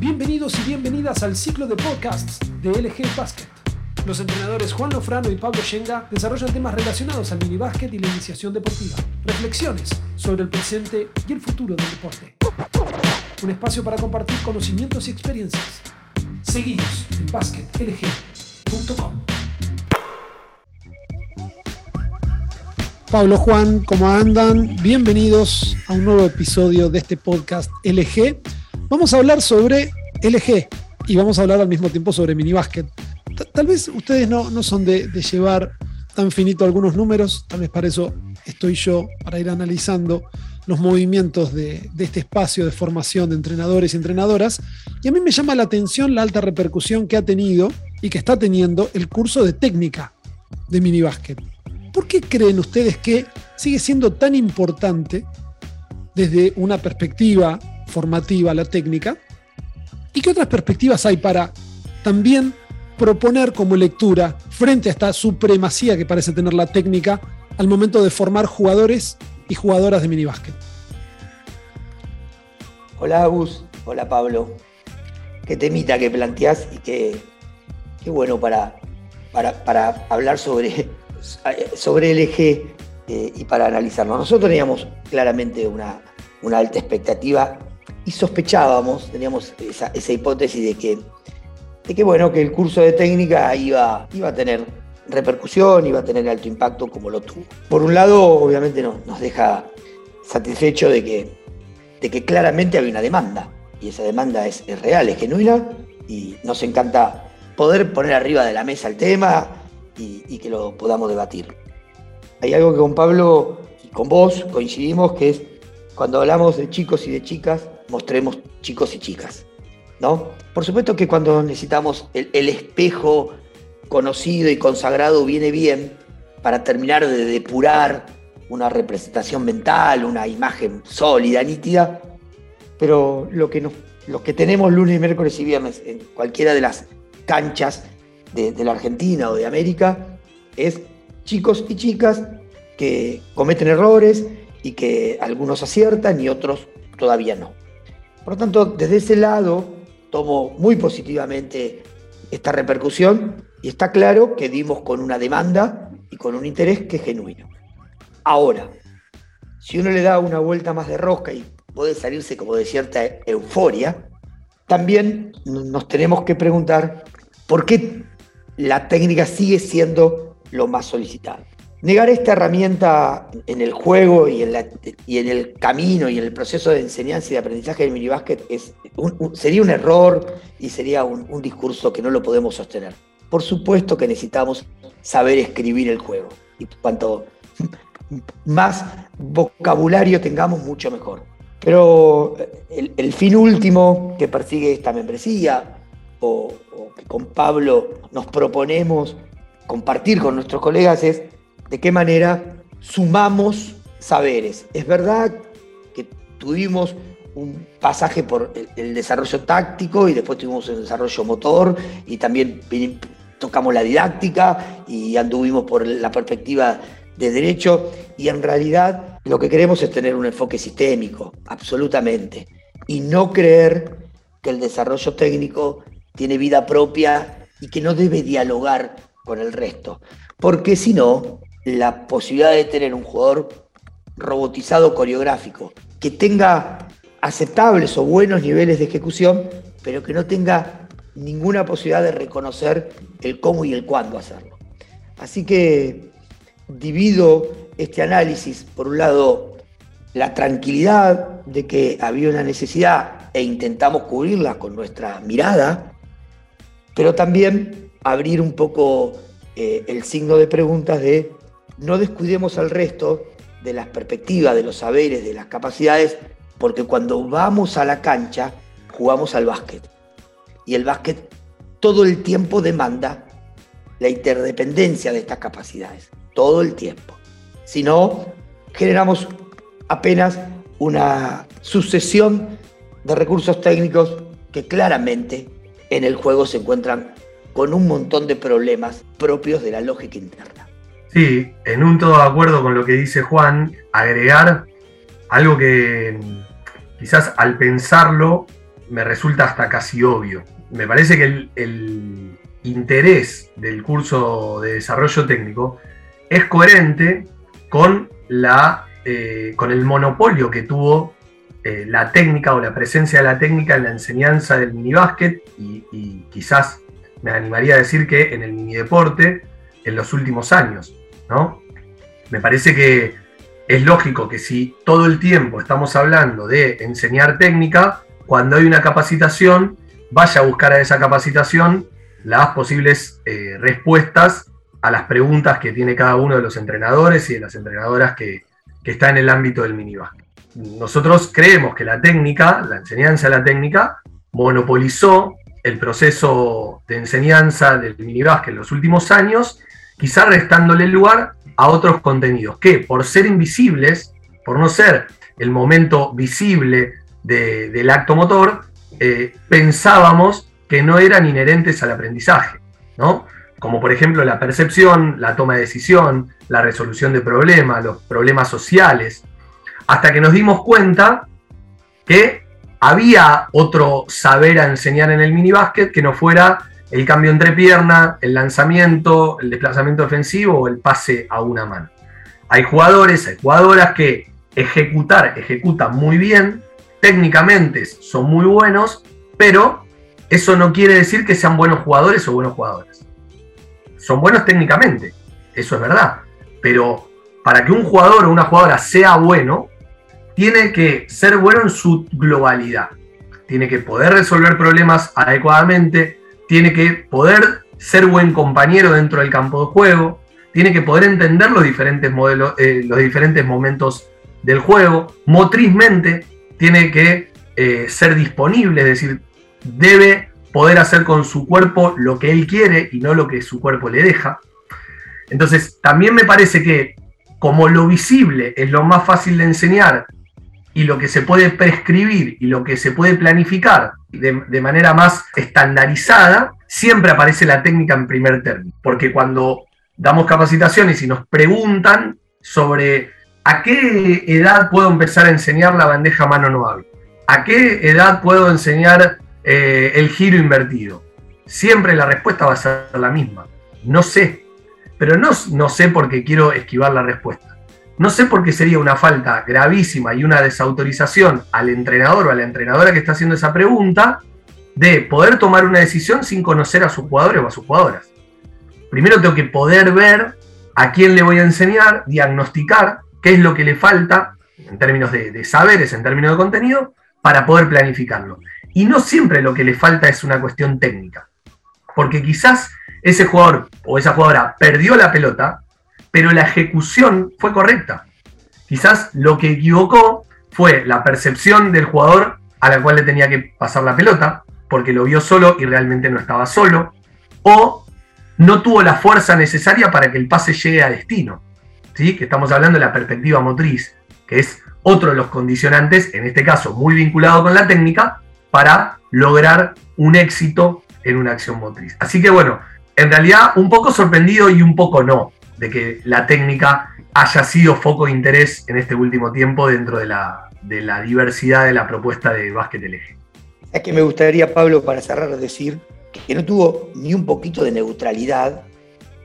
Bienvenidos y bienvenidas al ciclo de podcasts de LG Basket. Los entrenadores Juan Lofrano y Pablo Shenga desarrollan temas relacionados al minibásquet y la iniciación deportiva. Reflexiones sobre el presente y el futuro del deporte. Un espacio para compartir conocimientos y experiencias. Seguidos en basketlg.com. Pablo Juan, ¿cómo andan? Bienvenidos a un nuevo episodio de este podcast LG. Vamos a hablar sobre LG y vamos a hablar al mismo tiempo sobre minibásquet. Tal vez ustedes no, no son de, llevar tan finito algunos números, tal vez para eso estoy yo, para ir analizando los movimientos de, de, este espacio de formación de entrenadores y entrenadoras. Y a mí me llama la atención la alta repercusión que ha tenido y que está teniendo el curso de técnica de minibásquet. ¿Por qué creen ustedes que sigue siendo tan importante desde una perspectiva formativa, la técnica, y qué otras perspectivas hay para también proponer como lectura frente a esta supremacía que parece tener la técnica al momento de formar jugadores y jugadoras de minibásquet. Hola Agus, hola Pablo. Qué temita que planteás y qué, qué bueno para, para, hablar sobre, sobre el eje eh, y para analizarlo. Nosotros teníamos claramente una, una alta expectativa y sospechábamos, teníamos esa, hipótesis de que, de que, bueno, que el curso de técnica iba, iba a tener repercusión, iba a tener alto impacto como lo tuvo. Por un lado, obviamente nos deja satisfecho de que, de que claramente había una demanda, y esa demanda es, real, es genuina, y nos encanta poder poner arriba de la mesa el tema y, y que lo podamos debatir. Hay algo que con Pablo y con vos coincidimos, que es cuando hablamos de chicos y de chicas, mostremos chicos y chicas. ¿no? Por supuesto que cuando necesitamos el, espejo conocido y consagrado viene bien para terminar de depurar una representación mental, una imagen sólida, nítida, pero lo que, lo que tenemos lunes, miércoles y viernes en cualquiera de las canchas de la Argentina o de América es chicos y chicas que cometen errores y que algunos aciertan y otros todavía no. Por lo tanto, desde ese lado tomo muy positivamente esta repercusión y está claro que dimos con una demanda y con un interés que es genuino. Ahora, si uno le da una vuelta más de rosca y puede salirse como de cierta euforia, también nos tenemos que preguntar por qué la técnica sigue siendo lo más solicitado. Negar esta herramienta en el juego y en, y en, el camino y en el proceso de enseñanza y de aprendizaje del minibásquet es sería un error y sería un, discurso que no lo podemos sostener. Por supuesto que necesitamos saber escribir el juego y cuanto más vocabulario tengamos, mucho mejor. Pero el, fin último que persigue esta membresía o que con Pablo nos proponemos compartir con nuestros colegas es de qué manera sumamos saberes. Es verdad que tuvimos un pasaje por el, desarrollo táctico y después tuvimos el desarrollo motor y también tocamos la didáctica y anduvimos por la perspectiva de derecho y en realidad lo que queremos es tener un enfoque sistémico, absolutamente, y no creer que el desarrollo técnico tiene vida propia y que no debe dialogar con el resto, porque si no, la posibilidad de tener un jugador robotizado coreográfico que tenga aceptables o buenos niveles de ejecución, pero que no tenga ninguna posibilidad de reconocer el cómo y el cuándo hacerlo. Así que divido este análisis, por un lado, la tranquilidad de que había una necesidad e intentamos cubrirla con nuestra mirada, pero también abrir un poco eh, el signo de preguntas de no descuidemos al resto de las perspectivas, de los saberes, de las capacidades, porque cuando vamos a la cancha jugamos al básquet. Y el básquet todo el tiempo demanda la interdependencia de estas capacidades, todo el tiempo. Si no, generamos apenas una sucesión de recursos técnicos que claramente en el juego se encuentran con un montón de problemas propios de la lógica interna. Sí, en un todo de acuerdo con lo que dice Juan, agregar algo que quizás al pensarlo me resulta hasta casi obvio. Me parece que el, interés del curso de desarrollo técnico es coherente con, la, eh, con el monopolio que tuvo eh, la técnica o la presencia de la técnica en la enseñanza del minibásquet y, y quizás me animaría a decir que en el minideporte en los últimos años. ¿No? Me parece que es lógico que si todo el tiempo estamos hablando de enseñar técnica, cuando hay una capacitación, vaya a buscar a esa capacitación las posibles eh, respuestas a las preguntas que tiene cada uno de los entrenadores y de las entrenadoras que, que está en el ámbito del minibásquet. Nosotros creemos que la técnica, la enseñanza de la técnica, monopolizó el proceso de enseñanza del minibásquet en los últimos años, quizá restándole lugar a otros contenidos que, por ser invisibles, por no ser el momento visible del acto motor, eh, pensábamos que no eran inherentes al aprendizaje, ¿no? Como por ejemplo la percepción, la toma de decisión, la resolución de problemas, los problemas sociales, hasta que nos dimos cuenta que había otro saber a enseñar en el minibásquet que no fuera el cambio entre pierna, el lanzamiento, el desplazamiento ofensivo o el pase a una mano. Hay jugadores, hay jugadoras que ejecutar, ejecutan muy bien, técnicamente son muy buenos, pero eso no quiere decir que sean buenos jugadores o buenos jugadores. Son buenos técnicamente, eso es verdad, pero para que un jugador o una jugadora sea bueno, tiene que ser bueno en su globalidad. Tiene que poder resolver problemas adecuadamente, tiene que poder ser buen compañero dentro del campo de juego, tiene que poder entender los diferentes, modelos, eh, los diferentes momentos del juego, motrizmente tiene que eh, ser disponible, es decir, debe poder hacer con su cuerpo lo que él quiere y no lo que su cuerpo le deja. Entonces, también me parece que como lo visible es lo más fácil de enseñar y lo que se puede prescribir y lo que se puede planificar de, manera más estandarizada, siempre aparece la técnica en primer término. Porque cuando damos capacitaciones y nos preguntan sobre a qué edad puedo empezar a enseñar la bandeja mano no a qué edad puedo enseñar eh, el giro invertido, siempre la respuesta va a ser la misma. No sé, pero no, no sé porque quiero esquivar la respuesta. No sé por qué sería una falta gravísima y una desautorización al entrenador o a la entrenadora que está haciendo esa pregunta de poder tomar una decisión sin conocer a sus jugadores o a sus jugadoras. Primero tengo que poder ver a quién le voy a enseñar, diagnosticar qué es lo que le falta en términos de, saberes, en términos de contenido, para poder planificarlo. Y no siempre lo que le falta es una cuestión técnica, porque quizás ese jugador o esa jugadora perdió la pelota pero la ejecución fue correcta. Quizás lo que equivocó fue la percepción del jugador a la cual le tenía que pasar la pelota, porque lo vio solo y realmente no estaba solo, o no tuvo la fuerza necesaria para que el pase llegue a destino. ¿sí? Que estamos hablando de la perspectiva motriz, que es otro de los condicionantes, en este caso muy vinculado con la técnica, para lograr un éxito en una acción motriz. Así que bueno, en realidad un poco sorprendido y un poco no de que la técnica haya sido foco de interés en este último tiempo dentro de la, diversidad de la propuesta de básquet eje. Es que me gustaría, Pablo, para cerrar, decir que no tuvo ni un poquito de neutralidad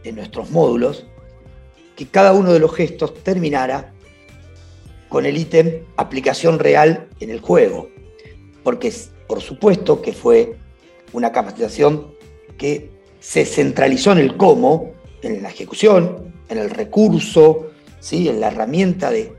en nuestros módulos, que cada uno de los gestos terminara con el ítem aplicación real en el juego, porque por supuesto que fue una capacitación que se centralizó en el cómo, en la ejecución, en el recurso, ¿sí? en la herramienta de,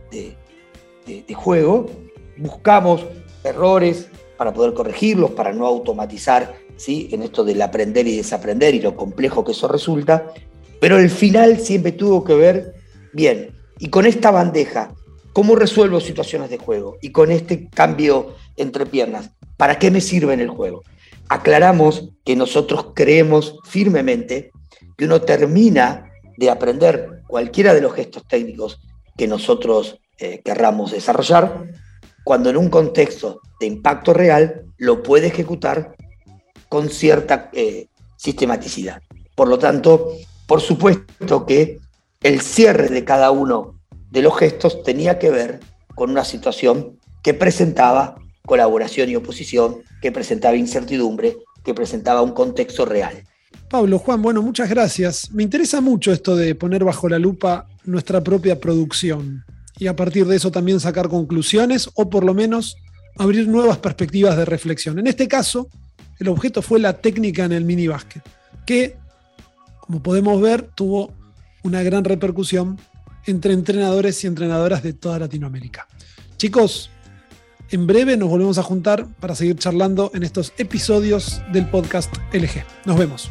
juego, buscamos errores para poder corregirlos, para no automatizar ¿sí? en esto del aprender y desaprender y lo complejo que eso resulta, pero el final siempre tuvo que ver, bien, y con esta bandeja, ¿cómo resuelvo situaciones de juego? Y con este cambio entre piernas, ¿para qué me sirve en el juego? Aclaramos que nosotros creemos firmemente que uno termina de aprender cualquiera de los gestos técnicos que nosotros eh, querramos desarrollar, cuando en un contexto de impacto real lo puede ejecutar con cierta eh, sistematicidad. Por lo tanto, por supuesto que el cierre de cada uno de los gestos tenía que ver con una situación que presentaba colaboración y oposición, que presentaba incertidumbre, que presentaba un contexto real. Pablo, Juan, bueno, muchas gracias. Me interesa mucho esto de poner bajo la lupa nuestra propia producción y a partir de eso también sacar conclusiones o por lo menos abrir nuevas perspectivas de reflexión. En este caso, el objeto fue la técnica en el mini básquet, que, como podemos ver, tuvo una gran repercusión entre entrenadores y entrenadoras de toda Latinoamérica. Chicos, en breve nos volvemos a juntar para seguir charlando en estos episodios del podcast LG. Nos vemos.